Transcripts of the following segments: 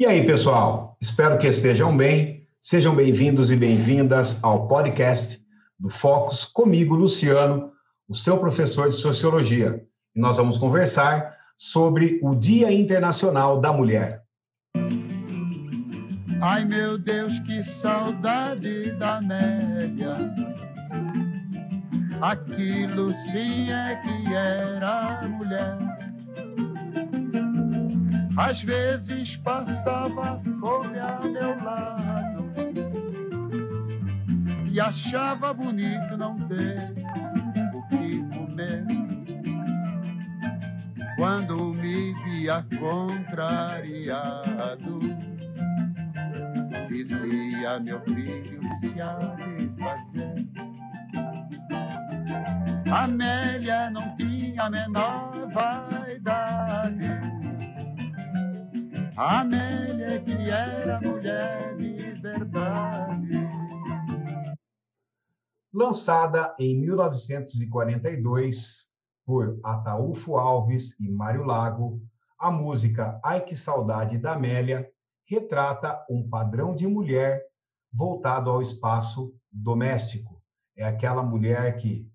E aí, pessoal? Espero que estejam bem. Sejam bem-vindos e bem-vindas ao podcast do Focus, comigo, Luciano, o seu professor de Sociologia. E nós vamos conversar sobre o Dia Internacional da Mulher. Ai, meu Deus, que saudade da Amélia. Aquilo sim é que era mulher. Às vezes passava fome a meu lado e achava bonito não ter o que comer. Quando me via contrariado, dizia meu filho se há de fazer. Amélia não tinha a menor vaidade. Amélia que era mulher de verdade. Lançada em 1942 por Ataúfo Alves e Mário Lago, a música Ai Que Saudade da Amélia retrata um padrão de mulher voltado ao espaço doméstico. É aquela mulher que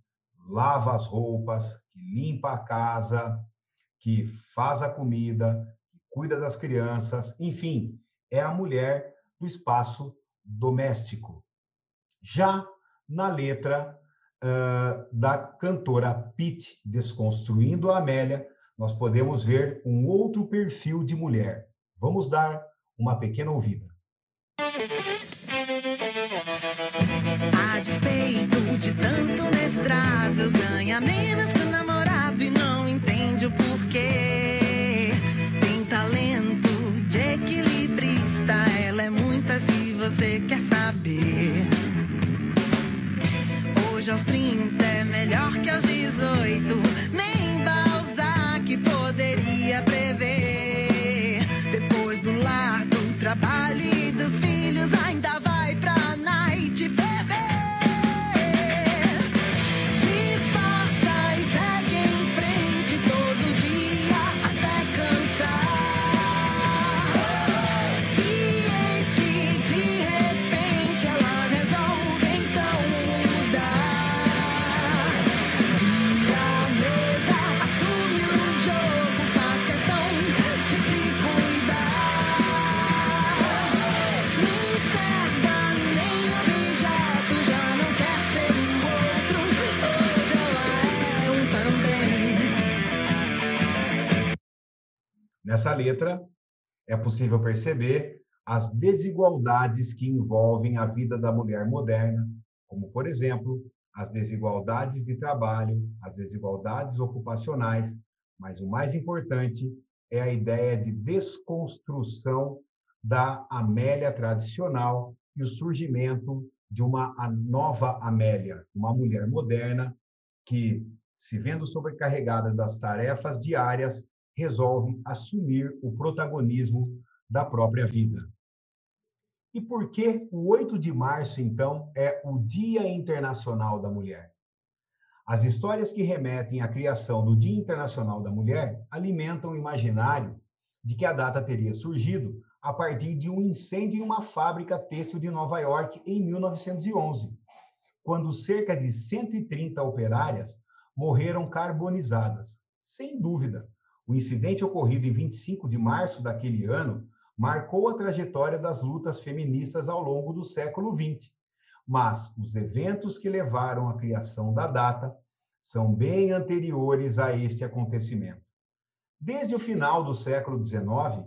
lava as roupas, que limpa a casa, que faz a comida, cuida das crianças, enfim, é a mulher do espaço doméstico. Já na letra uh, da cantora Pete, Desconstruindo a Amélia, nós podemos ver um outro perfil de mulher. Vamos dar uma pequena ouvida. A despeito de tanto mestrado, ganha menos que o namorado e não entende o porquê. Você quer saber. Hoje aos 30 é melhor que aos 18, nem Balzac poderia prever. Nessa letra, é possível perceber as desigualdades que envolvem a vida da mulher moderna, como, por exemplo, as desigualdades de trabalho, as desigualdades ocupacionais, mas o mais importante é a ideia de desconstrução da Amélia tradicional e o surgimento de uma nova Amélia, uma mulher moderna que, se vendo sobrecarregada das tarefas diárias, resolve assumir o protagonismo da própria vida. E por que o 8 de março, então, é o Dia Internacional da Mulher? As histórias que remetem à criação do Dia Internacional da Mulher alimentam o imaginário de que a data teria surgido a partir de um incêndio em uma fábrica têxtil de Nova York em 1911, quando cerca de 130 operárias morreram carbonizadas. Sem dúvida, o incidente ocorrido em 25 de março daquele ano marcou a trajetória das lutas feministas ao longo do século XX. Mas os eventos que levaram à criação da data são bem anteriores a este acontecimento. Desde o final do século XIX,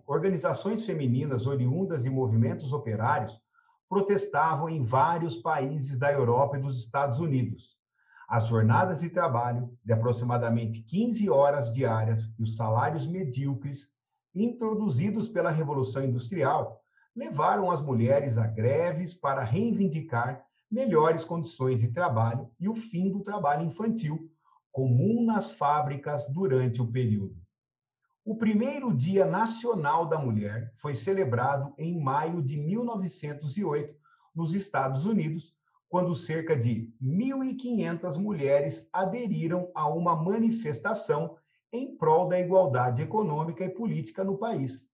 organizações femininas oriundas de movimentos operários protestavam em vários países da Europa e dos Estados Unidos. As jornadas de trabalho de aproximadamente 15 horas diárias e os salários medíocres introduzidos pela Revolução Industrial levaram as mulheres a greves para reivindicar melhores condições de trabalho e o fim do trabalho infantil, comum nas fábricas durante o período. O primeiro Dia Nacional da Mulher foi celebrado em maio de 1908, nos Estados Unidos, quando cerca de 1.500 mulheres aderiram a uma manifestação em prol da igualdade econômica e política no país.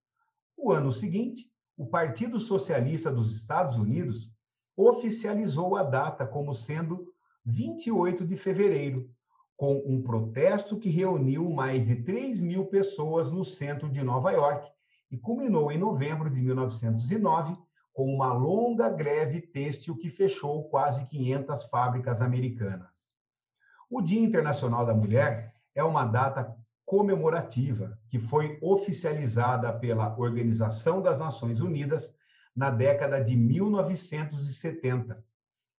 O ano seguinte, o Partido Socialista dos Estados Unidos oficializou a data como sendo 28 de fevereiro, com um protesto que reuniu mais de 3 mil pessoas no centro de Nova York e culminou em novembro de 1909 com uma longa greve têxtil que fechou quase 500 fábricas americanas. O Dia Internacional da Mulher é uma data comemorativa que foi oficializada pela Organização das Nações Unidas na década de 1970.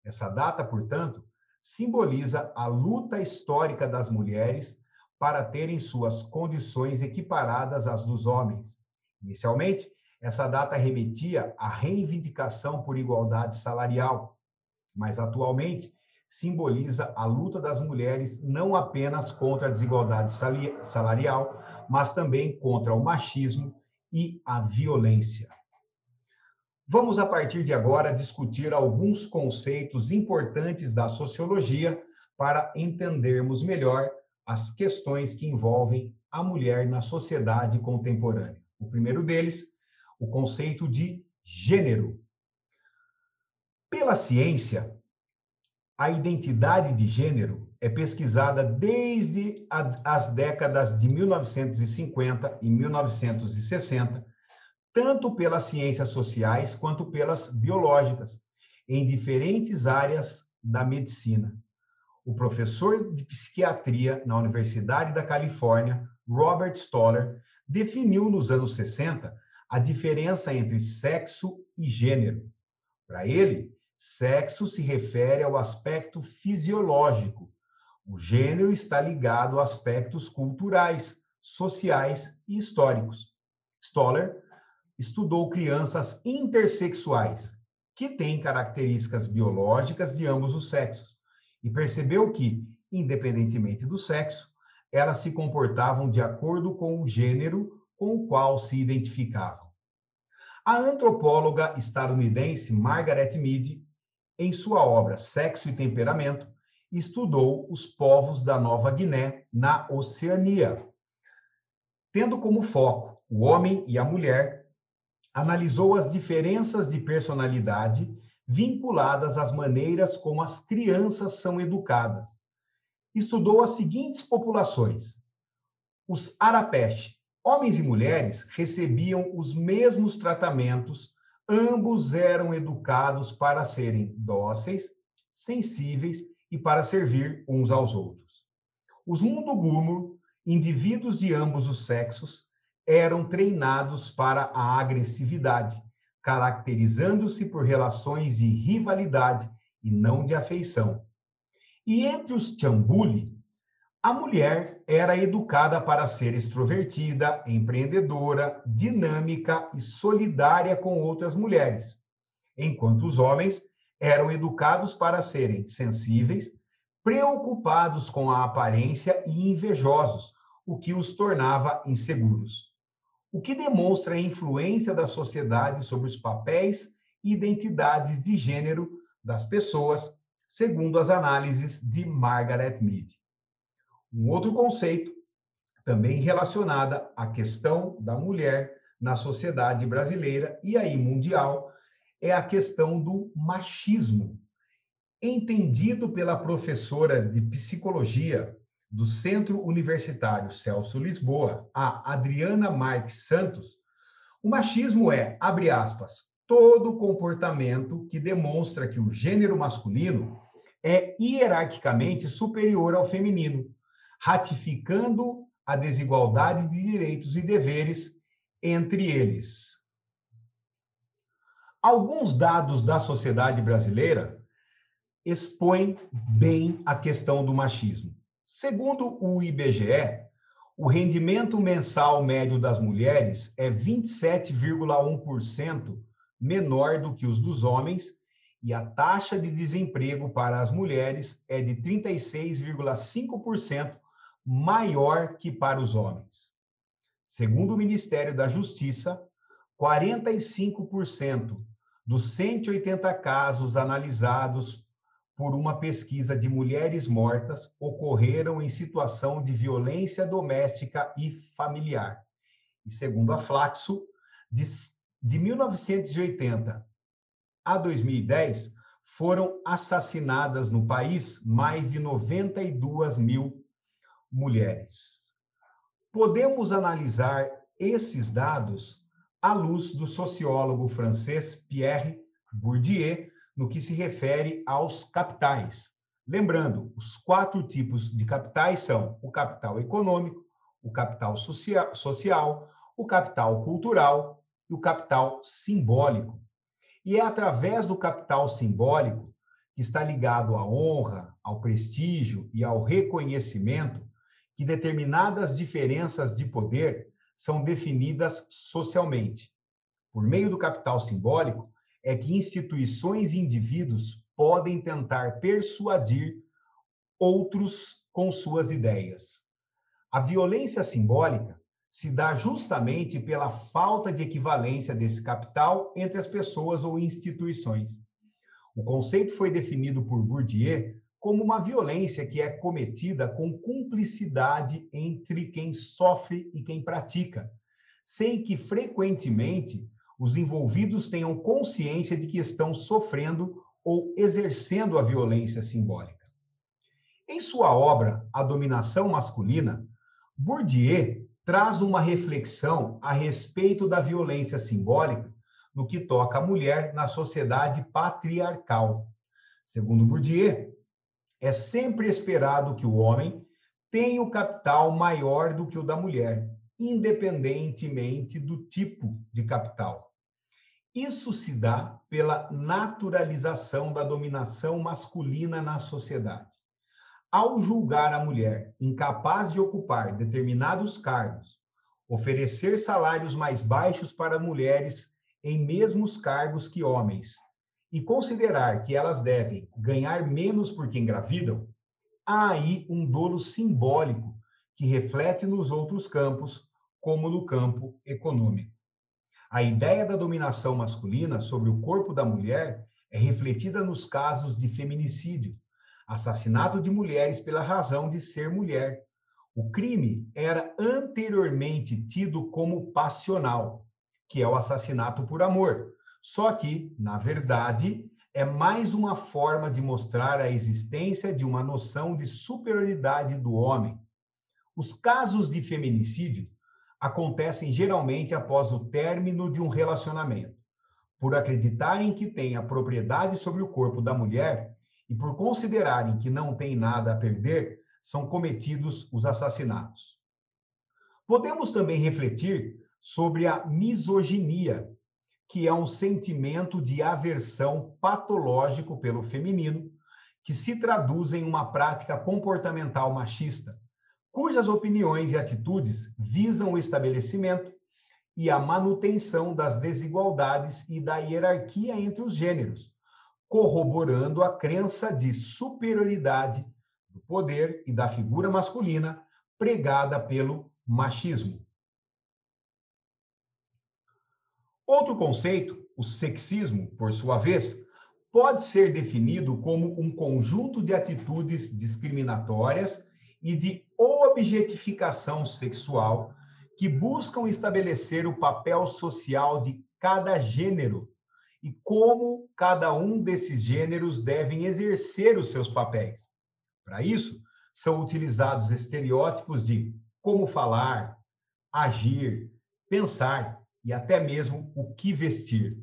Essa data, portanto, simboliza a luta histórica das mulheres para terem suas condições equiparadas às dos homens. Inicialmente, essa data remetia à reivindicação por igualdade salarial, mas atualmente simboliza a luta das mulheres não apenas contra a desigualdade salarial, mas também contra o machismo e a violência. Vamos, a partir de agora, discutir alguns conceitos importantes da sociologia para entendermos melhor as questões que envolvem a mulher na sociedade contemporânea. O primeiro deles, o conceito de gênero. Pela ciência, a identidade de gênero é pesquisada desde as décadas de 1950 e 1960 tanto pelas ciências sociais quanto pelas biológicas, em diferentes áreas da medicina. O professor de psiquiatria na Universidade da Califórnia, Robert Stoller, definiu nos anos 60 a diferença entre sexo e gênero. Para ele, sexo se refere ao aspecto fisiológico. O gênero está ligado a aspectos culturais, sociais e históricos. Stoller estudou crianças intersexuais, que têm características biológicas de ambos os sexos, e percebeu que, independentemente do sexo, elas se comportavam de acordo com o gênero com o qual se identificavam. A antropóloga estadunidense Margaret Mead, em sua obra Sexo e Temperamento, estudou os povos da Nova Guiné na Oceania, tendo como foco o homem e a mulher analisou as diferenças de personalidade vinculadas às maneiras como as crianças são educadas. Estudou as seguintes populações: os Arapesh, homens e mulheres, recebiam os mesmos tratamentos, ambos eram educados para serem dóceis, sensíveis e para servir uns aos outros. Os Mundugumur, indivíduos de ambos os sexos, eram treinados para a agressividade, caracterizando-se por relações de rivalidade e não de afeição. E entre os Chambuli, a mulher era educada para ser extrovertida, empreendedora, dinâmica e solidária com outras mulheres, enquanto os homens eram educados para serem sensíveis, preocupados com a aparência e invejosos, o que os tornava inseguros o que demonstra a influência da sociedade sobre os papéis e identidades de gênero das pessoas, segundo as análises de Margaret Mead. Um outro conceito, também relacionada à questão da mulher na sociedade brasileira e aí mundial, é a questão do machismo, entendido pela professora de psicologia do Centro Universitário Celso Lisboa, a Adriana Marques Santos, o machismo é, abre aspas, todo comportamento que demonstra que o gênero masculino é hierarquicamente superior ao feminino, ratificando a desigualdade de direitos e deveres entre eles. Alguns dados da sociedade brasileira expõem bem a questão do machismo. Segundo o IBGE, o rendimento mensal médio das mulheres é 27,1% menor do que os dos homens e a taxa de desemprego para as mulheres é de 36,5% maior que para os homens. Segundo o Ministério da Justiça, 45% dos 180 casos analisados por uma pesquisa de mulheres mortas ocorreram em situação de violência doméstica e familiar. E segundo a Flaxo, de 1980 a 2010, foram assassinadas no país mais de 92 mil mulheres. Podemos analisar esses dados à luz do sociólogo francês Pierre Bourdieu, no que se refere aos capitais. Lembrando, os quatro tipos de capitais são o capital econômico, o capital social, o capital cultural e o capital simbólico. E é através do capital simbólico, que está ligado à honra, ao prestígio e ao reconhecimento, que determinadas diferenças de poder são definidas socialmente. Por meio do capital simbólico, é que instituições e indivíduos podem tentar persuadir outros com suas ideias. A violência simbólica se dá justamente pela falta de equivalência desse capital entre as pessoas ou instituições. O conceito foi definido por Bourdieu como uma violência que é cometida com cumplicidade entre quem sofre e quem pratica, sem que frequentemente os envolvidos tenham consciência de que estão sofrendo ou exercendo a violência simbólica. Em sua obra A Dominação Masculina, Bourdieu traz uma reflexão a respeito da violência simbólica no que toca à mulher na sociedade patriarcal. Segundo Bourdieu, é sempre esperado que o homem tenha o capital maior do que o da mulher, independentemente do tipo de capital. Isso se dá pela naturalização da dominação masculina na sociedade ao julgar a mulher incapaz de ocupar determinados cargos, oferecer salários mais baixos para mulheres em mesmos cargos que homens e considerar que elas devem ganhar menos porque engravidam, há aí um dolo simbólico que reflete nos outros campos, como no campo econômico. A ideia da dominação masculina sobre o corpo da mulher é refletida nos casos de feminicídio, assassinato de mulheres pela razão de ser mulher. O crime era anteriormente tido como passional, que é o assassinato por amor. Só que, na verdade, é mais uma forma de mostrar a existência de uma noção de superioridade do homem. Os casos de feminicídio acontecem geralmente após o término de um relacionamento. Por acreditarem que têm a propriedade sobre o corpo da mulher, e por considerarem que não têm nada a perder, são cometidos os assassinatos. Podemos também refletir sobre a misoginia, que é um sentimento de aversão patológico pelo feminino, que se traduz em uma prática comportamental machista, cujas opiniões e atitudes visam o estabelecimento e a manutenção das desigualdades e da hierarquia entre os gêneros, corroborando a crença de superioridade do poder e da figura masculina pregada pelo machismo. Outro conceito, o sexismo, por sua vez, pode ser definido como um conjunto de atitudes discriminatórias e de objetificação sexual que buscam estabelecer o papel social de cada gênero e como cada um desses gêneros devem exercer os seus papéis. Para isso, são utilizados estereótipos de como falar, agir, pensar e até mesmo o que vestir.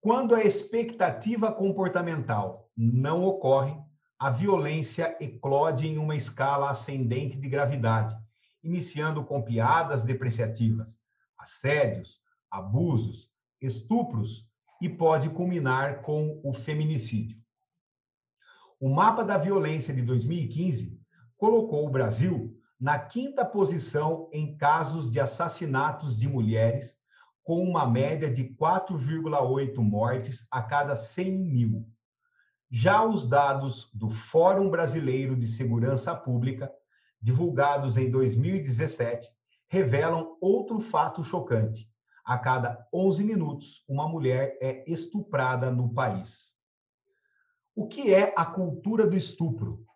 Quando a expectativa comportamental não ocorre, a violência eclode em uma escala ascendente de gravidade, iniciando com piadas depreciativas, assédios, abusos, estupros e pode culminar com o feminicídio. O mapa da violência de 2015 colocou o Brasil na quinta posição em casos de assassinatos de mulheres, com uma média de 4,8 mortes a cada 100 mil. Já os dados do Fórum Brasileiro de Segurança Pública, divulgados em 2017, revelam outro fato chocante a cada 11 minutos, uma mulher é estuprada no país. O que é a cultura do estupro?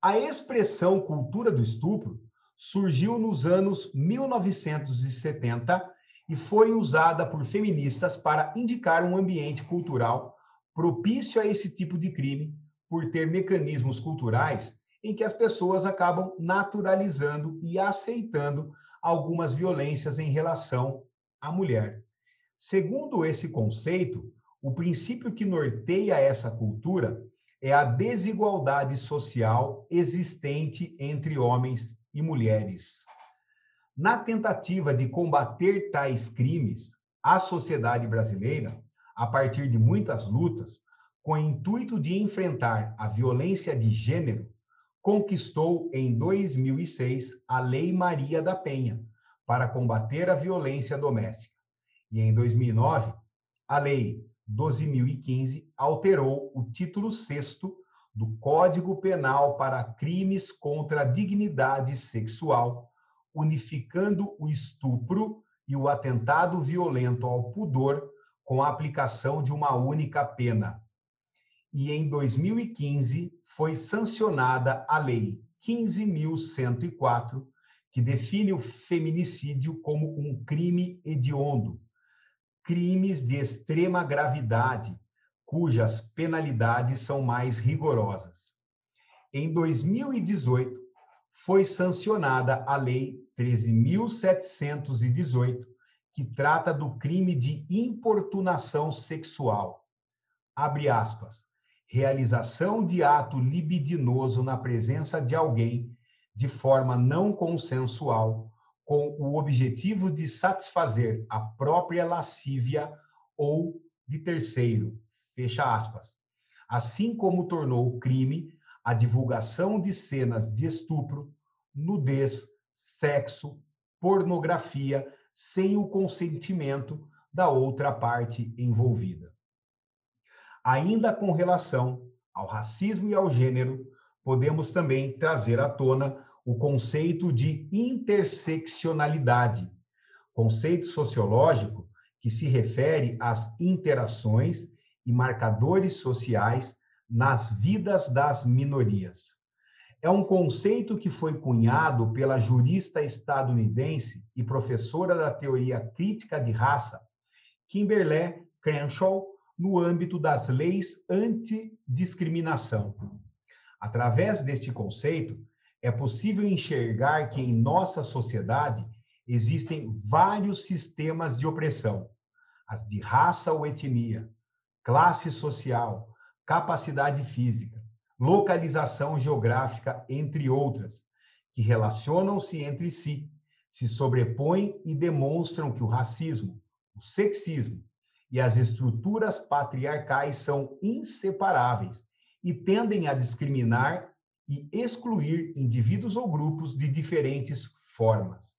A expressão cultura do estupro surgiu nos anos 1970 e foi usada por feministas para indicar um ambiente cultural propício a esse tipo de crime, por ter mecanismos culturais em que as pessoas acabam naturalizando e aceitando algumas violências em relação à mulher. Segundo esse conceito, o princípio que norteia essa cultura é a desigualdade social existente entre homens e mulheres. Na tentativa de combater tais crimes, a sociedade brasileira, a partir de muitas lutas, com o intuito de enfrentar a violência de gênero, conquistou em 2006 a Lei Maria da Penha para combater a violência doméstica. E em 2009, a Lei 12.015 alterou o título 6 do Código Penal para crimes contra a dignidade sexual, unificando o estupro e o atentado violento ao pudor com a aplicação de uma única pena. E em 2015 foi sancionada a Lei 15.104, que define o feminicídio como um crime hediondo, crimes de extrema gravidade, cujas penalidades são mais rigorosas. Em 2018, foi sancionada a Lei 13.718, que trata do crime de importunação sexual. Abre aspas. Realização de ato libidinoso na presença de alguém de forma não consensual com o objetivo de satisfazer a própria lascívia ou de terceiro, fecha aspas. Assim como tornou crime a divulgação de cenas de estupro, nudez, sexo, pornografia sem o consentimento da outra parte envolvida. Ainda com relação ao racismo e ao gênero, podemos também trazer à tona o conceito de interseccionalidade, conceito sociológico que se refere às interações e marcadores sociais nas vidas das minorias. É um conceito que foi cunhado pela jurista estadunidense e professora da teoria crítica de raça, Kimberly Crenshaw, no âmbito das leis antidiscriminação. Através deste conceito, é possível enxergar que em nossa sociedade existem vários sistemas de opressão, as de raça ou etnia, classe social, capacidade física, localização geográfica, entre outras, que relacionam-se entre si, se sobrepõem e demonstram que o racismo, o sexismo e as estruturas patriarcais são inseparáveis e tendem a discriminar e excluir indivíduos ou grupos de diferentes formas.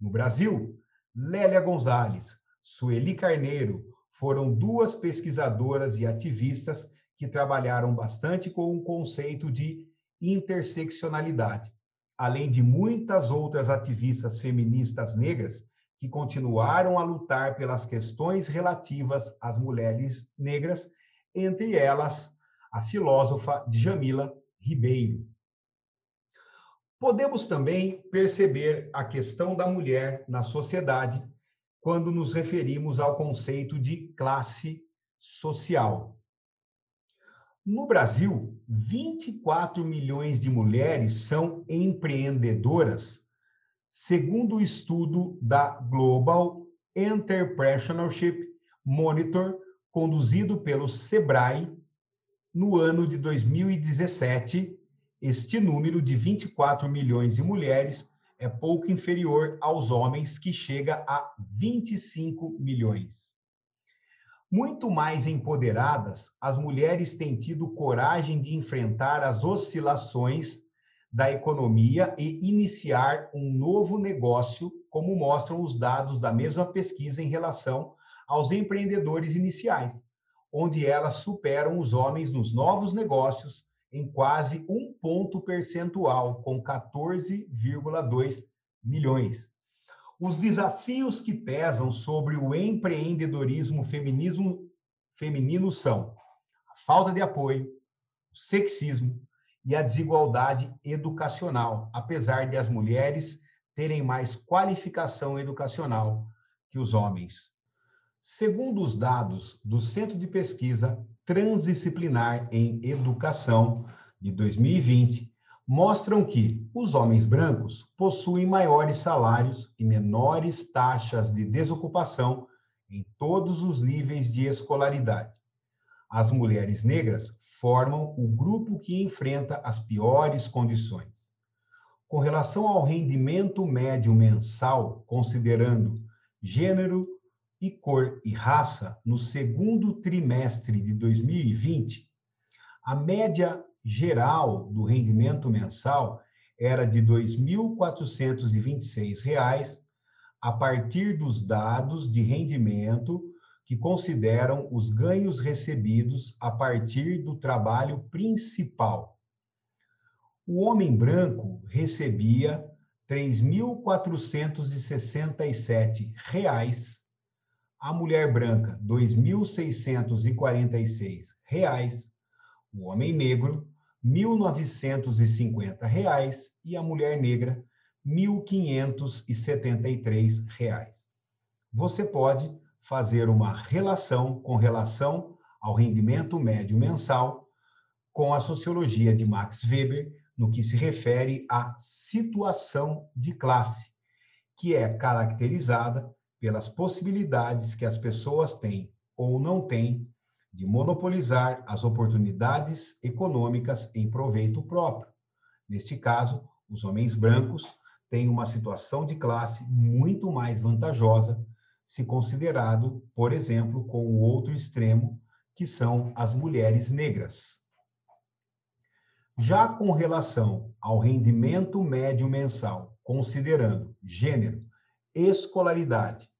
No Brasil, Lélia Gonzalez, Sueli Carneiro foram duas pesquisadoras e ativistas que trabalharam bastante com o conceito de interseccionalidade, além de muitas outras ativistas feministas negras que continuaram a lutar pelas questões relativas às mulheres negras, entre elas a filósofa Djamila Ribeiro. Podemos também perceber a questão da mulher na sociedade quando nos referimos ao conceito de classe social. No Brasil, 24 milhões de mulheres são empreendedoras, segundo o estudo da Global Entrepreneurship Monitor, conduzido pelo Sebrae no ano de 2017, este número de 24 milhões de mulheres é pouco inferior aos homens, que chega a 25 milhões. Muito mais empoderadas, as mulheres têm tido coragem de enfrentar as oscilações da economia e iniciar um novo negócio, como mostram os dados da mesma pesquisa em relação aos empreendedores iniciais onde elas superam os homens nos novos negócios em quase um ponto percentual, com 14,2 milhões. Os desafios que pesam sobre o empreendedorismo feminismo, feminino são a falta de apoio, o sexismo e a desigualdade educacional, apesar de as mulheres terem mais qualificação educacional que os homens. Segundo os dados do Centro de Pesquisa Transdisciplinar em Educação de 2020, mostram que os homens brancos possuem maiores salários e menores taxas de desocupação em todos os níveis de escolaridade. As mulheres negras formam o grupo que enfrenta as piores condições. Com relação ao rendimento médio mensal, considerando gênero e cor e raça, no segundo trimestre de 2020, a média geral do rendimento mensal era de R$ 2.426, a partir dos dados de rendimento que consideram os ganhos recebidos a partir do trabalho principal. O homem branco recebia R$ 3.467, a mulher branca R$ 2.646, o homem negro R$ 1.950 e a mulher negra R$ 1.573. Você pode fazer uma relação com relação ao rendimento médio mensal com a sociologia de Max Weber no que se refere à situação de classe, que é caracterizada pelas possibilidades que as pessoas têm ou não têm de monopolizar as oportunidades econômicas em proveito próprio. Neste caso, os homens brancos têm uma situação de classe muito mais vantajosa se considerado, por exemplo, com o outro extremo, que são as mulheres negras. Já com relação ao rendimento médio mensal, considerando gênero, escolaridade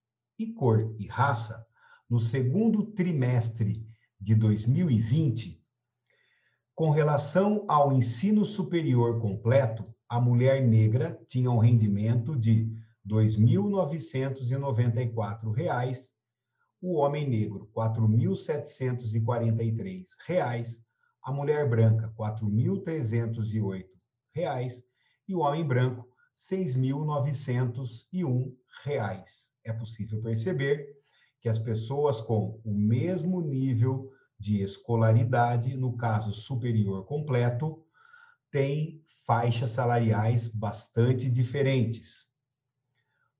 e cor e raça, no segundo trimestre de 2020, com relação ao ensino superior completo, a mulher negra tinha um rendimento de R$ 2.994, o homem negro R$ 4.743, a mulher branca R$ 4.308 e o homem branco R$ 6.901. É possível perceber que as pessoas com o mesmo nível de escolaridade, no caso superior completo, têm faixas salariais bastante diferentes.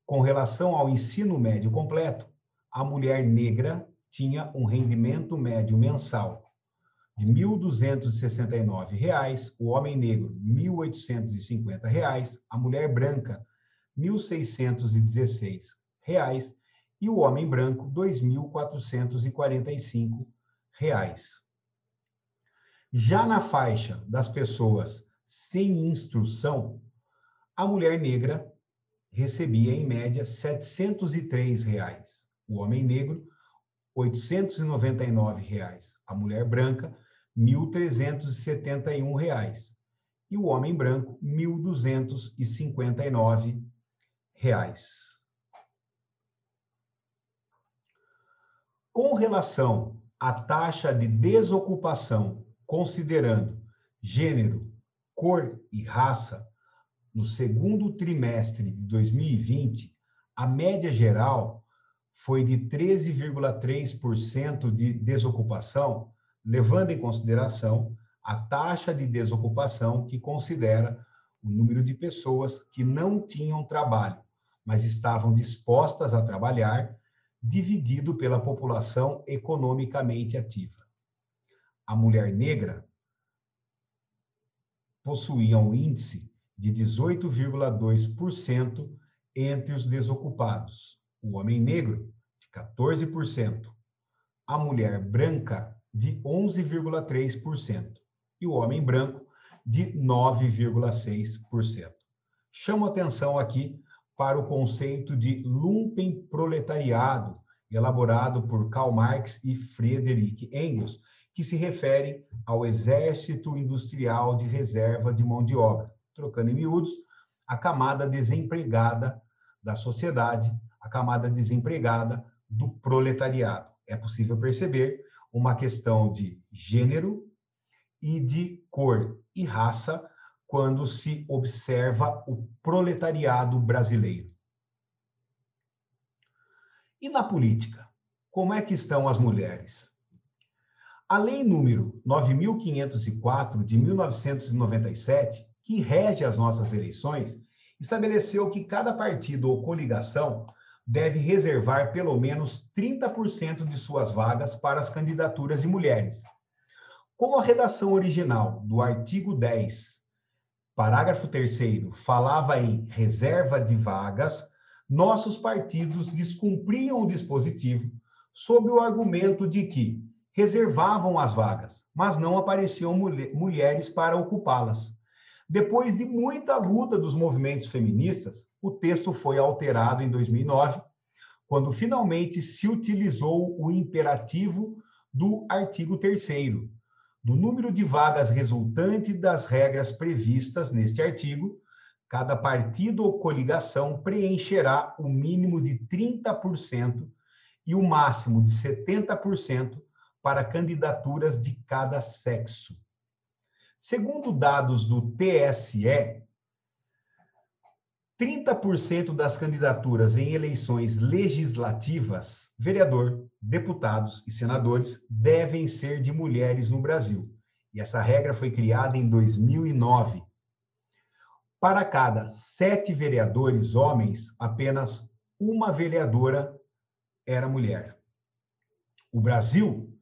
Com relação ao ensino médio completo, a mulher negra tinha um rendimento médio mensal de R$ 1.269, o homem negro R$ 1.850, a mulher branca R$ 1.616 e o homem branco R$ 2.445. Já na faixa das pessoas sem instrução, a mulher negra recebia em média 703 reais. o homem negro 899 reais. a mulher branca 1.371 reais. e o homem branco 1.259 reais. Com relação à taxa de desocupação, considerando gênero, cor e raça, no segundo trimestre de 2020, a média geral foi de 13,3% de desocupação, levando em consideração a taxa de desocupação que considera o número de pessoas que não tinham trabalho, mas estavam dispostas a trabalhar, dividido pela população economicamente ativa. A mulher negra possuía um índice de 18,2% entre os desocupados, o homem negro, de 14%, a mulher branca, de 11,3% e o homem branco, de 9,6%. Chamo atenção aqui para o conceito de lumpenproletariado, elaborado por Karl Marx e Friedrich Engels, que se refere ao exército industrial de reserva de mão de obra, trocando em miúdos, a camada desempregada da sociedade, a camada desempregada do proletariado. É possível perceber uma questão de gênero e de cor e raça quando se observa o proletariado brasileiro. E na política, como é que estão as mulheres? A lei número 9504 de 1997, que rege as nossas eleições, estabeleceu que cada partido ou coligação deve reservar pelo menos 30% de suas vagas para as candidaturas de mulheres. Como a redação original do artigo 10, parágrafo 3 falava em reserva de vagas, nossos partidos descumpriam o dispositivo sob o argumento de que reservavam as vagas, mas não apareciam mulheres para ocupá-las. Depois de muita luta dos movimentos feministas, o texto foi alterado em 2009, quando finalmente se utilizou o imperativo do artigo 3 do número de vagas resultante das regras previstas neste artigo, cada partido ou coligação preencherá o mínimo de 30% e o máximo de 70% para candidaturas de cada sexo. Segundo dados do TSE, 30% das candidaturas em eleições legislativas, vereador, deputados e senadores, devem ser de mulheres no Brasil. E essa regra foi criada em 2009. Para cada sete vereadores homens, apenas uma vereadora era mulher. O Brasil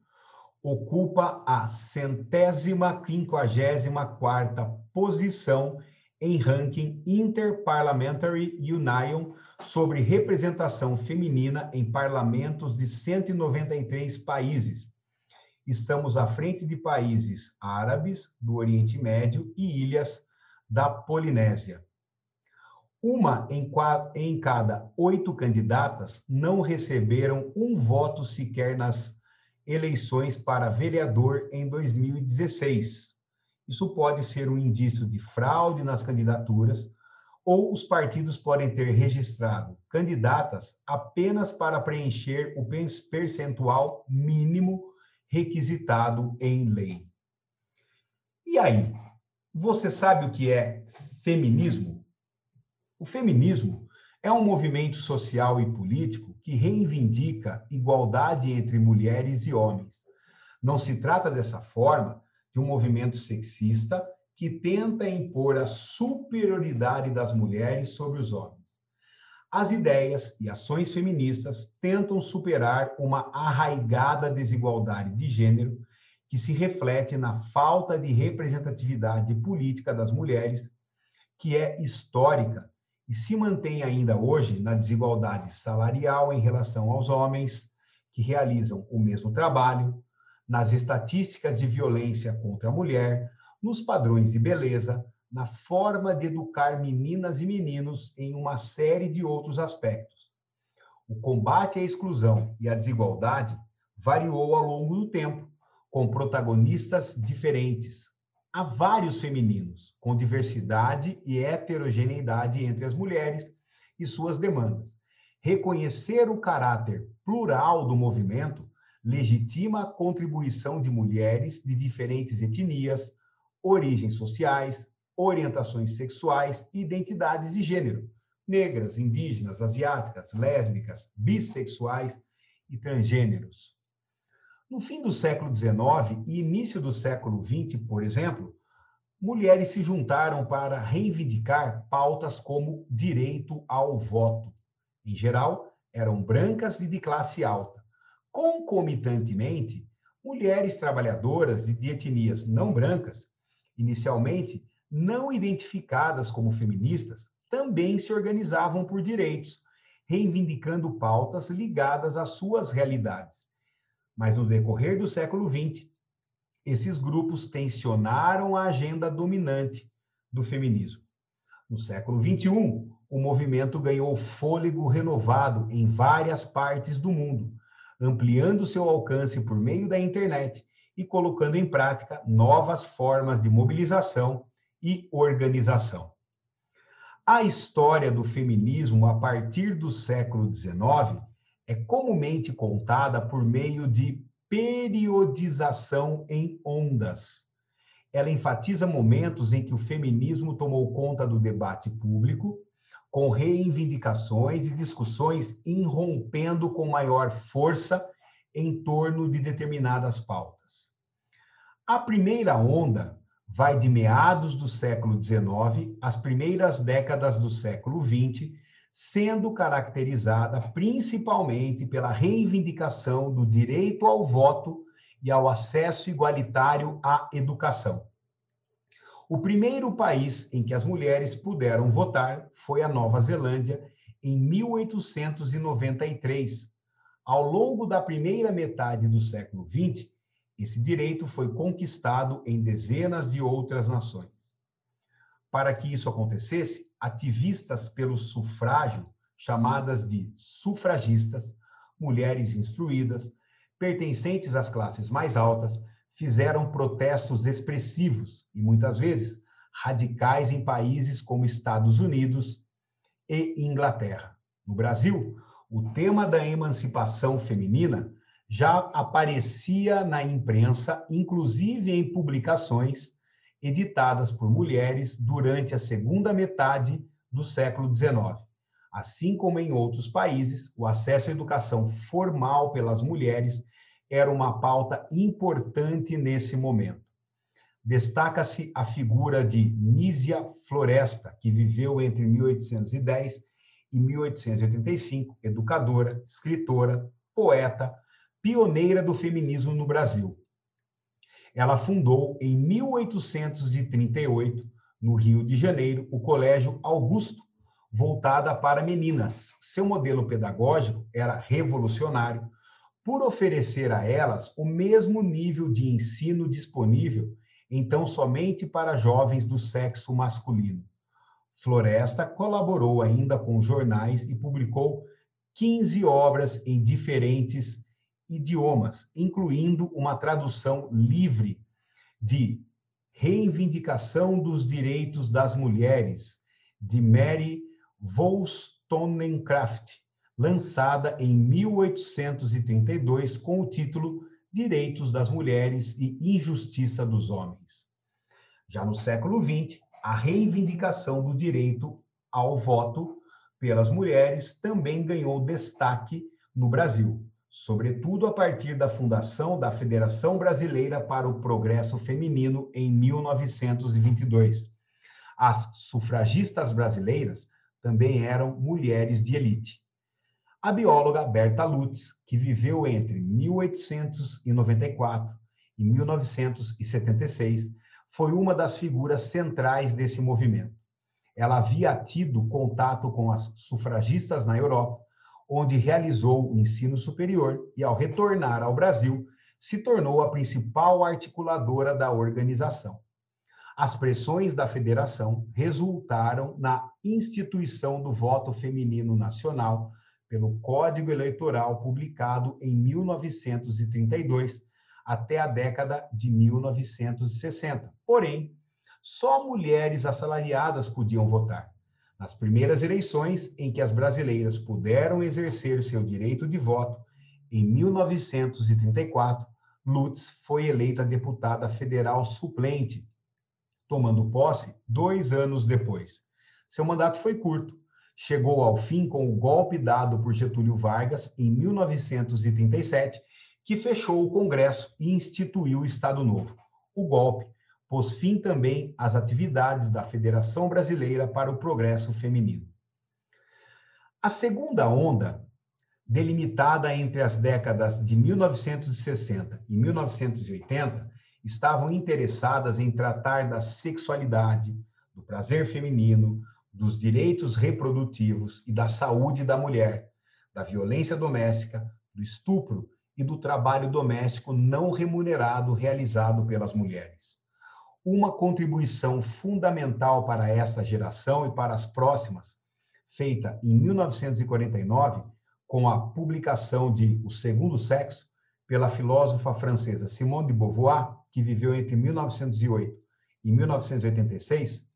ocupa a centésima quinquagésima quarta posição em ranking Interparliamentary Union sobre representação feminina em parlamentos de 193 países. Estamos à frente de países árabes, do Oriente Médio e ilhas da Polinésia. Uma em, em cada oito candidatas não receberam um voto sequer nas eleições para vereador em 2016. Isso pode ser um indício de fraude nas candidaturas, ou os partidos podem ter registrado candidatas apenas para preencher o percentual mínimo requisitado em lei. E aí, você sabe o que é feminismo? O feminismo é um movimento social e político que reivindica igualdade entre mulheres e homens. Não se trata dessa forma de um movimento sexista que tenta impor a superioridade das mulheres sobre os homens. As ideias e ações feministas tentam superar uma arraigada desigualdade de gênero que se reflete na falta de representatividade política das mulheres, que é histórica e se mantém ainda hoje na desigualdade salarial em relação aos homens que realizam o mesmo trabalho, nas estatísticas de violência contra a mulher, nos padrões de beleza, na forma de educar meninas e meninos em uma série de outros aspectos. O combate à exclusão e à desigualdade variou ao longo do tempo, com protagonistas diferentes, há vários femininos, com diversidade e heterogeneidade entre as mulheres e suas demandas. Reconhecer o caráter plural do movimento legitima a contribuição de mulheres de diferentes etnias, origens sociais, orientações sexuais e identidades de gênero, negras, indígenas, asiáticas, lésbicas, bissexuais e transgêneros. No fim do século XIX e início do século XX, por exemplo, mulheres se juntaram para reivindicar pautas como direito ao voto. Em geral, eram brancas e de classe alta. Concomitantemente, mulheres trabalhadoras de etnias não brancas, inicialmente não identificadas como feministas, também se organizavam por direitos, reivindicando pautas ligadas às suas realidades. Mas no decorrer do século XX, esses grupos tensionaram a agenda dominante do feminismo. No século XXI, o movimento ganhou fôlego renovado em várias partes do mundo, ampliando seu alcance por meio da internet e colocando em prática novas formas de mobilização e organização. A história do feminismo a partir do século XIX é comumente contada por meio de periodização em ondas. Ela enfatiza momentos em que o feminismo tomou conta do debate público, com reivindicações e discussões irrompendo com maior força em torno de determinadas pautas. A primeira onda vai de meados do século XIX às primeiras décadas do século XX, sendo caracterizada principalmente pela reivindicação do direito ao voto e ao acesso igualitário à educação. O primeiro país em que as mulheres puderam votar foi a Nova Zelândia, em 1893. Ao longo da primeira metade do século XX, esse direito foi conquistado em dezenas de outras nações. Para que isso acontecesse, ativistas pelo sufrágio, chamadas de sufragistas, mulheres instruídas, pertencentes às classes mais altas, fizeram protestos expressivos e muitas vezes radicais em países como Estados Unidos e Inglaterra. No Brasil, o tema da emancipação feminina já aparecia na imprensa, inclusive em publicações editadas por mulheres durante a segunda metade do século XIX. Assim como em outros países, o acesso à educação formal pelas mulheres era uma pauta importante nesse momento. Destaca-se a figura de Nísia Floresta, que viveu entre 1810 e 1885, educadora, escritora, poeta, pioneira do feminismo no Brasil. Ela fundou em 1838, no Rio de Janeiro, o Colégio Augusto, voltada para meninas. Seu modelo pedagógico era revolucionário, por oferecer a elas o mesmo nível de ensino disponível, então somente para jovens do sexo masculino. Floresta colaborou ainda com jornais e publicou 15 obras em diferentes idiomas, incluindo uma tradução livre de Reivindicação dos Direitos das Mulheres, de Mary Wollstonecraft, lançada em 1832 com o título Direitos das Mulheres e Injustiça dos Homens. Já no século XX, a reivindicação do direito ao voto pelas mulheres também ganhou destaque no Brasil, sobretudo a partir da fundação da Federação Brasileira para o Progresso Feminino em 1922. As sufragistas brasileiras também eram mulheres de elite. A bióloga Berta Lutz, que viveu entre 1894 e 1976, foi uma das figuras centrais desse movimento. Ela havia tido contato com as sufragistas na Europa, onde realizou o ensino superior e, ao retornar ao Brasil, se tornou a principal articuladora da organização. As pressões da federação resultaram na instituição do voto feminino nacional pelo Código Eleitoral publicado em 1932 até a década de 1960. Porém, só mulheres assalariadas podiam votar. Nas primeiras eleições em que as brasileiras puderam exercer seu direito de voto, em 1934, Lutz foi eleita deputada federal suplente, tomando posse dois anos depois. Seu mandato foi curto, chegou ao fim com o golpe dado por Getúlio Vargas em 1937, que fechou o Congresso e instituiu o Estado Novo. O golpe pôs fim também às atividades da Federação Brasileira para o Progresso Feminino. A segunda onda, delimitada entre as décadas de 1960 e 1980, estavam interessadas em tratar da sexualidade, do prazer feminino, dos direitos reprodutivos e da saúde da mulher, da violência doméstica, do estupro e do trabalho doméstico não remunerado realizado pelas mulheres. Uma contribuição fundamental para essa geração e para as próximas, feita em 1949, com a publicação de O Segundo Sexo, pela filósofa francesa Simone de Beauvoir, que viveu entre 1908 e 1986,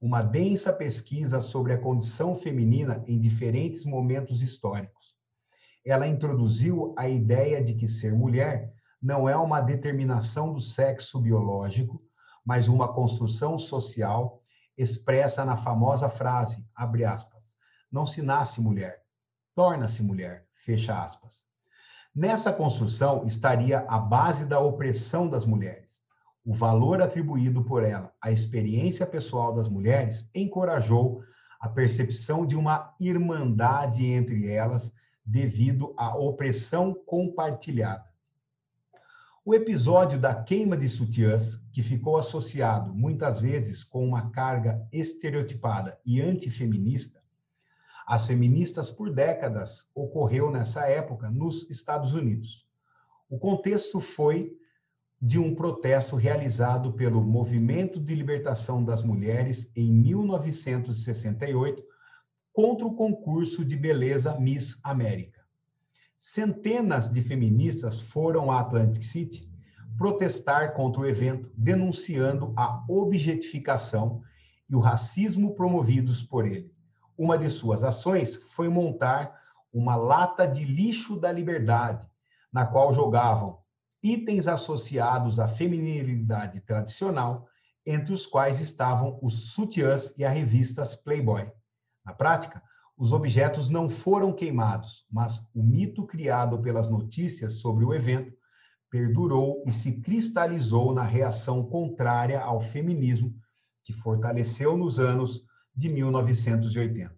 uma densa pesquisa sobre a condição feminina em diferentes momentos históricos. Ela introduziu a ideia de que ser mulher não é uma determinação do sexo biológico, mas uma construção social expressa na famosa frase, abre aspas, não se nasce mulher, torna-se mulher, fecha aspas. Nessa construção estaria a base da opressão das mulheres. O valor atribuído por ela à experiência pessoal das mulheres encorajou a percepção de uma irmandade entre elas devido à opressão compartilhada. O episódio da queima de sutiãs, que ficou associado muitas vezes com uma carga estereotipada e antifeminista, as feministas por décadas ocorreu nessa época nos Estados Unidos. O contexto foi de um protesto realizado pelo Movimento de Libertação das Mulheres em 1968 contra o concurso de beleza Miss América. Centenas de feministas foram a Atlantic City protestar contra o evento, denunciando a objetificação e o racismo promovidos por ele. Uma de suas ações foi montar uma lata de lixo da liberdade, na qual jogavam itens associados à feminilidade tradicional, entre os quais estavam os sutiãs e as revistas Playboy. Na prática, os objetos não foram queimados, mas o mito criado pelas notícias sobre o evento perdurou e se cristalizou na reação contrária ao feminismo, que fortaleceu nos anos de 1980.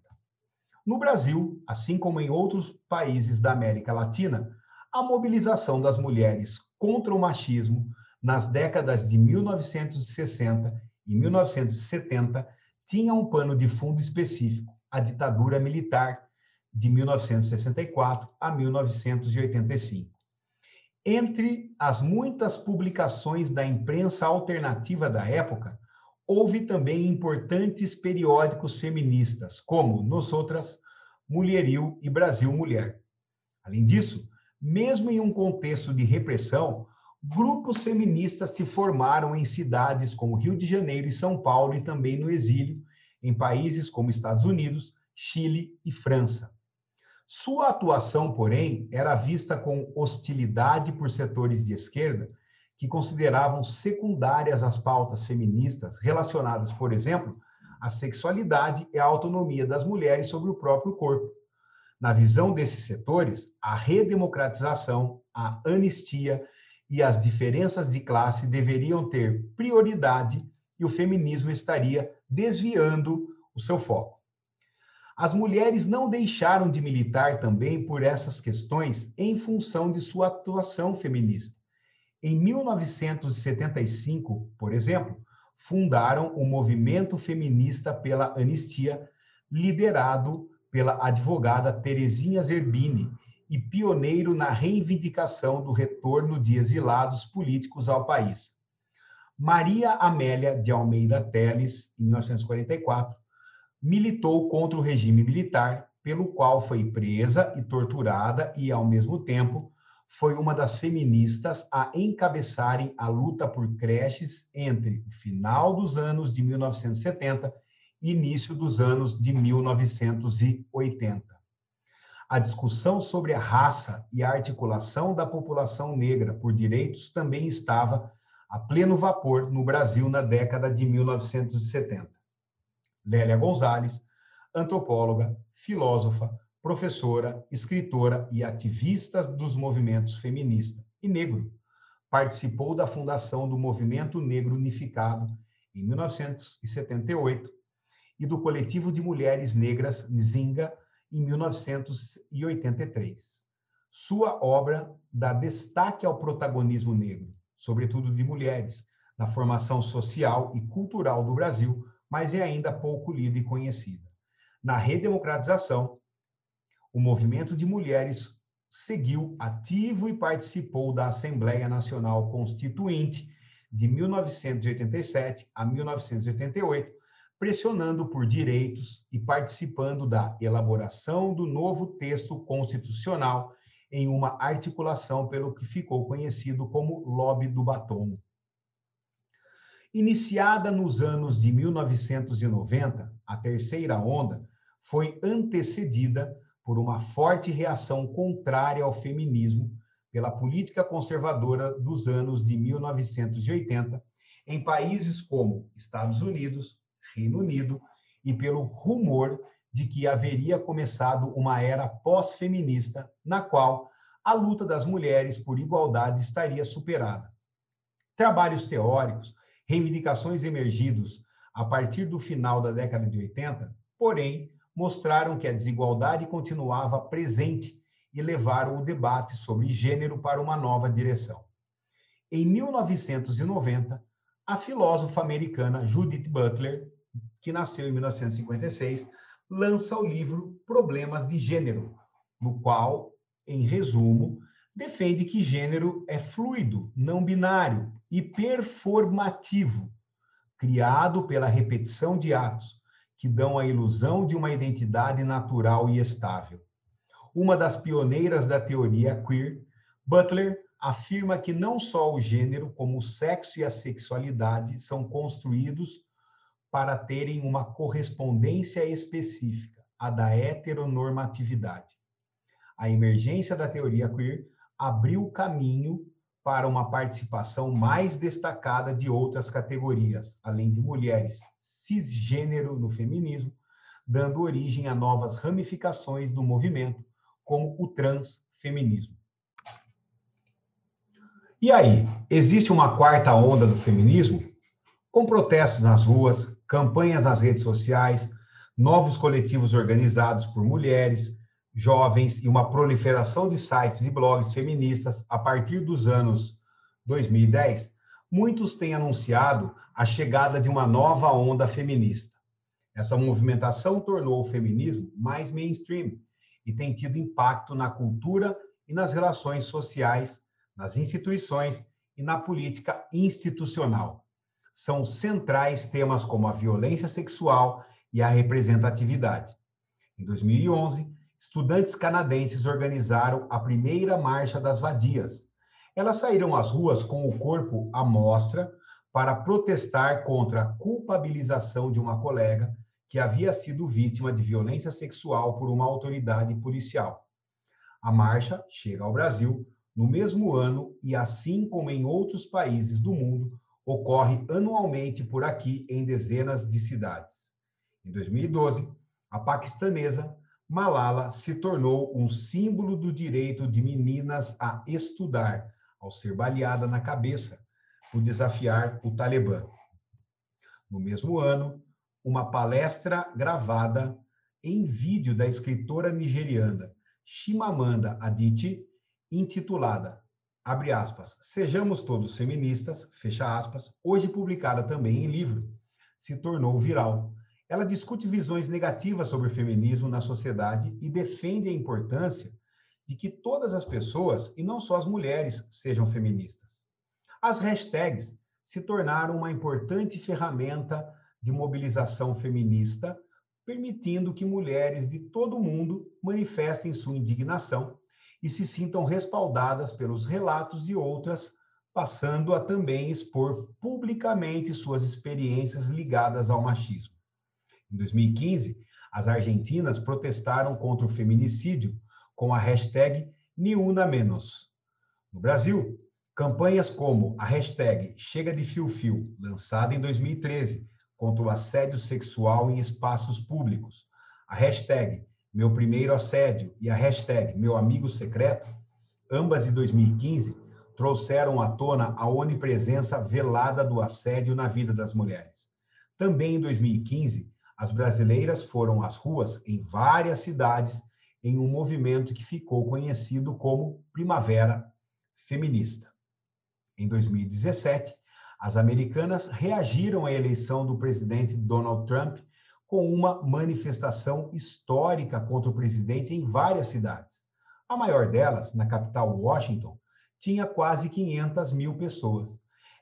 No Brasil, assim como em outros países da América Latina, a mobilização das mulheres contra o machismo nas décadas de 1960 e 1970 tinha um pano de fundo específico, a ditadura militar de 1964 a 1985. Entre as muitas publicações da imprensa alternativa da época, houve também importantes periódicos feministas, como Nos Outras, Mulheril e Brasil Mulher. Além disso, mesmo em um contexto de repressão, grupos feministas se formaram em cidades como Rio de Janeiro e São Paulo e também no exílio, em países como Estados Unidos, Chile e França. Sua atuação, porém, era vista com hostilidade por setores de esquerda que consideravam secundárias as pautas feministas relacionadas, por exemplo, à sexualidade e à autonomia das mulheres sobre o próprio corpo. Na visão desses setores, a redemocratização, a anistia e as diferenças de classe deveriam ter prioridade e o feminismo estaria desviando o seu foco. As mulheres não deixaram de militar também por essas questões em função de sua atuação feminista. Em 1975, por exemplo, fundaram o Movimento Feminista pela Anistia, liderado pela advogada Terezinha Zerbini e pioneiro na reivindicação do retorno de exilados políticos ao país. Maria Amélia de Almeida Teles, em 1944, militou contra o regime militar, pelo qual foi presa e torturada e, ao mesmo tempo, foi uma das feministas a encabeçarem a luta por creches entre o final dos anos de 1970 início dos anos de 1980. A discussão sobre a raça e a articulação da população negra por direitos também estava a pleno vapor no Brasil na década de 1970. Lélia Gonzalez, antropóloga, filósofa, professora, escritora e ativista dos movimentos feminista e negro, participou da fundação do Movimento Negro Unificado em 1978 e do Coletivo de Mulheres Negras Nzinga, em 1983. Sua obra dá destaque ao protagonismo negro, sobretudo de mulheres, na formação social e cultural do Brasil, mas é ainda pouco lida e conhecida. Na redemocratização, o movimento de mulheres seguiu ativo e participou da Assembleia Nacional Constituinte de 1987 a 1988, pressionando por direitos e participando da elaboração do novo texto constitucional em uma articulação pelo que ficou conhecido como Lobby do Batom. Iniciada nos anos de 1990, a terceira onda foi antecedida por uma forte reação contrária ao feminismo pela política conservadora dos anos de 1980 em países como Estados Unidos, Reino Unido, e pelo rumor de que haveria começado uma era pós-feminista, na qual a luta das mulheres por igualdade estaria superada. Trabalhos teóricos, reivindicações emergidos a partir do final da década de 80, porém, mostraram que a desigualdade continuava presente e levaram o debate sobre gênero para uma nova direção. Em 1990, a filósofa americana Judith Butler, que nasceu em 1956, lança o livro Problemas de Gênero, no qual, em resumo, defende que gênero é fluido, não binário e performativo, criado pela repetição de atos que dão a ilusão de uma identidade natural e estável. Uma das pioneiras da teoria queer, Butler afirma que não só o gênero, como o sexo e a sexualidade são construídos para terem uma correspondência específica, a da heteronormatividade. A emergência da teoria queer abriu caminho para uma participação mais destacada de outras categorias, além de mulheres cisgênero no feminismo, dando origem a novas ramificações do movimento, como o transfeminismo. E aí, existe uma quarta onda do feminismo? Com protestos nas ruas, campanhas nas redes sociais, novos coletivos organizados por mulheres, jovens e uma proliferação de sites e blogs feministas a partir dos anos 2010, muitos têm anunciado a chegada de uma nova onda feminista. Essa movimentação tornou o feminismo mais mainstream e tem tido impacto na cultura e nas relações sociais, nas instituições e na política institucional são centrais temas como a violência sexual e a representatividade. Em 2011, estudantes canadenses organizaram a primeira Marcha das Vadias. Elas saíram às ruas com o corpo à mostra para protestar contra a culpabilização de uma colega que havia sido vítima de violência sexual por uma autoridade policial. A marcha chega ao Brasil no mesmo ano e, assim como em outros países do mundo, ocorre anualmente por aqui em dezenas de cidades. Em 2012, a paquistanesa Malala se tornou um símbolo do direito de meninas a estudar, ao ser baleada na cabeça por desafiar o Talibã. No mesmo ano, uma palestra gravada em vídeo da escritora nigeriana Chimamanda Adichie, intitulada abre aspas, Sejamos Todos Feministas, fecha aspas, hoje publicada também em livro, se tornou viral. Ela discute visões negativas sobre o feminismo na sociedade e defende a importância de que todas as pessoas, e não só as mulheres, sejam feministas. As hashtags se tornaram uma importante ferramenta de mobilização feminista, permitindo que mulheres de todo o mundo manifestem sua indignação e se sintam respaldadas pelos relatos de outras, passando a também expor publicamente suas experiências ligadas ao machismo. Em 2015, as argentinas protestaram contra o feminicídio com a hashtag Niuna Menos. No Brasil, campanhas como a hashtag Chega de Fio Fio, lançada em 2013, contra o assédio sexual em espaços públicos, a hashtag meu primeiro assédio e a hashtag Meu Amigo Secreto, ambas de 2015, trouxeram à tona a onipresença velada do assédio na vida das mulheres. Também em 2015, as brasileiras foram às ruas em várias cidades em um movimento que ficou conhecido como Primavera Feminista. Em 2017, as americanas reagiram à eleição do presidente Donald Trump com uma manifestação histórica contra o presidente em várias cidades. A maior delas, na capital Washington, tinha quase 500 mil pessoas.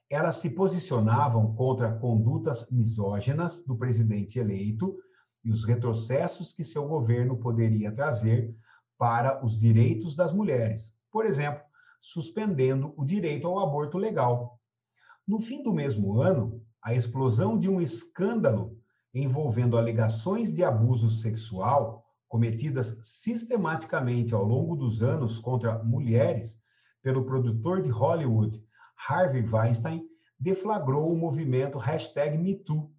Elas se posicionavam contra condutas misóginas do presidente eleito e os retrocessos que seu governo poderia trazer para os direitos das mulheres, por exemplo, suspendendo o direito ao aborto legal. No fim do mesmo ano, a explosão de um escândalo envolvendo alegações de abuso sexual cometidas sistematicamente ao longo dos anos contra mulheres pelo produtor de Hollywood, Harvey Weinstein, deflagrou o movimento MeToo.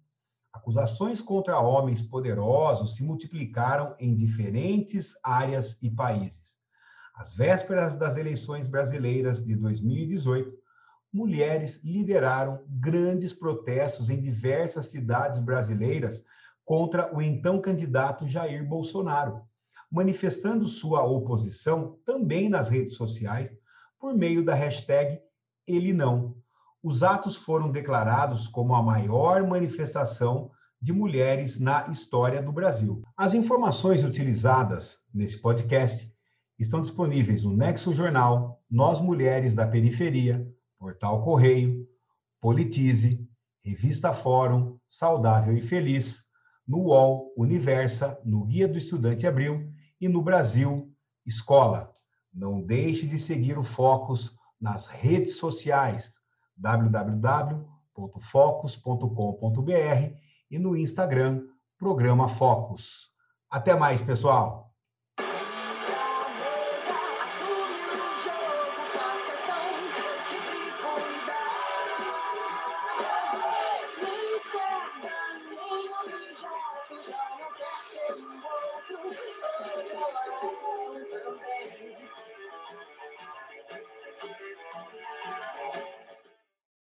Acusações contra homens poderosos se multiplicaram em diferentes áreas e países. Às vésperas das eleições brasileiras de 2018, mulheres lideraram grandes protestos em diversas cidades brasileiras contra o então candidato Jair Bolsonaro, manifestando sua oposição também nas redes sociais por meio da hashtag Ele Não. Os atos foram declarados como a maior manifestação de mulheres na história do Brasil. As informações utilizadas nesse podcast estão disponíveis no Nexo Jornal, Nós Mulheres da Periferia, Portal Correio, Politize, Revista Fórum, Saudável e Feliz, no UOL, Universa, no Guia do Estudante Abril e no Brasil Escola. Não deixe de seguir o Focus nas redes sociais www.focus.com.br e no Instagram Programa Focus. Até mais, pessoal!